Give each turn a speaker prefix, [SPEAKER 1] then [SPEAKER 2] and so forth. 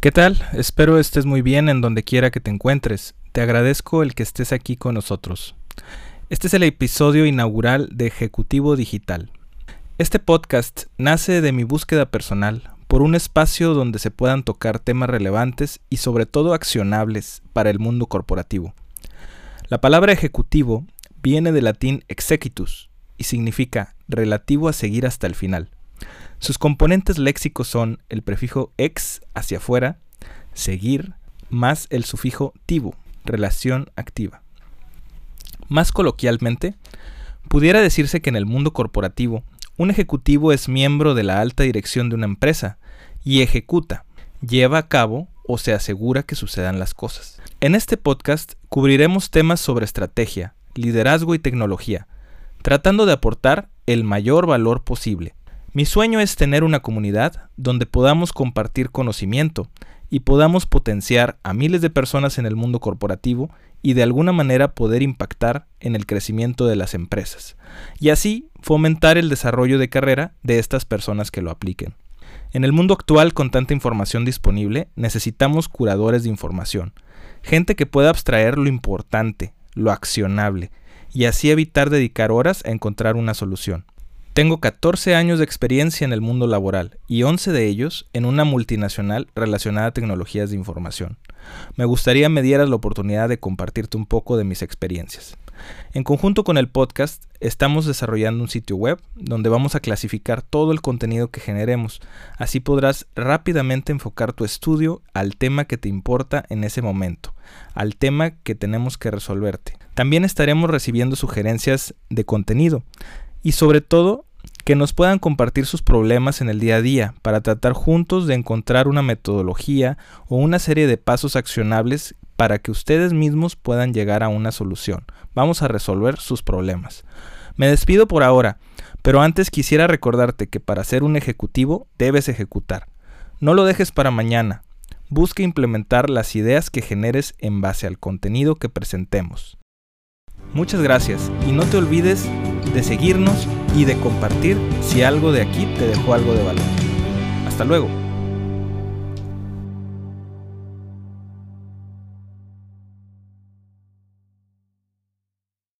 [SPEAKER 1] ¿Qué tal? Espero estés muy bien en donde quiera que te encuentres. Te agradezco el que estés aquí con nosotros. Este es el episodio inaugural de Ejecutivo Digital. Este podcast nace de mi búsqueda personal por un espacio donde se puedan tocar temas relevantes y sobre todo accionables para el mundo corporativo. La palabra ejecutivo viene del latín executus y significa relativo a seguir hasta el final. Sus componentes léxicos son el prefijo ex hacia afuera, seguir, más el sufijo tivo, relación activa. Más coloquialmente, pudiera decirse que en el mundo corporativo, un ejecutivo es miembro de la alta dirección de una empresa y ejecuta, lleva a cabo o se asegura que sucedan las cosas. En este podcast cubriremos temas sobre estrategia, liderazgo y tecnología, tratando de aportar el mayor valor posible mi sueño es tener una comunidad donde podamos compartir conocimiento y podamos potenciar a miles de personas en el mundo corporativo y de alguna manera poder impactar en el crecimiento de las empresas y así fomentar el desarrollo de carrera de estas personas que lo apliquen. En el mundo actual con tanta información disponible necesitamos curadores de información, gente que pueda abstraer lo importante, lo accionable y así evitar dedicar horas a encontrar una solución. Tengo 14 años de experiencia en el mundo laboral y 11 de ellos en una multinacional relacionada a tecnologías de información. Me gustaría me dieras la oportunidad de compartirte un poco de mis experiencias. En conjunto con el podcast, estamos desarrollando un sitio web donde vamos a clasificar todo el contenido que generemos. Así podrás rápidamente enfocar tu estudio al tema que te importa en ese momento, al tema que tenemos que resolverte. También estaremos recibiendo sugerencias de contenido y sobre todo que nos puedan compartir sus problemas en el día a día para tratar juntos de encontrar una metodología o una serie de pasos accionables para que ustedes mismos puedan llegar a una solución. Vamos a resolver sus problemas. Me despido por ahora, pero antes quisiera recordarte que para ser un ejecutivo debes ejecutar. No lo dejes para mañana. Busca implementar las ideas que generes en base al contenido que presentemos. Muchas gracias y no te olvides de seguirnos y de compartir si algo de aquí te dejó algo de valor. Hasta luego.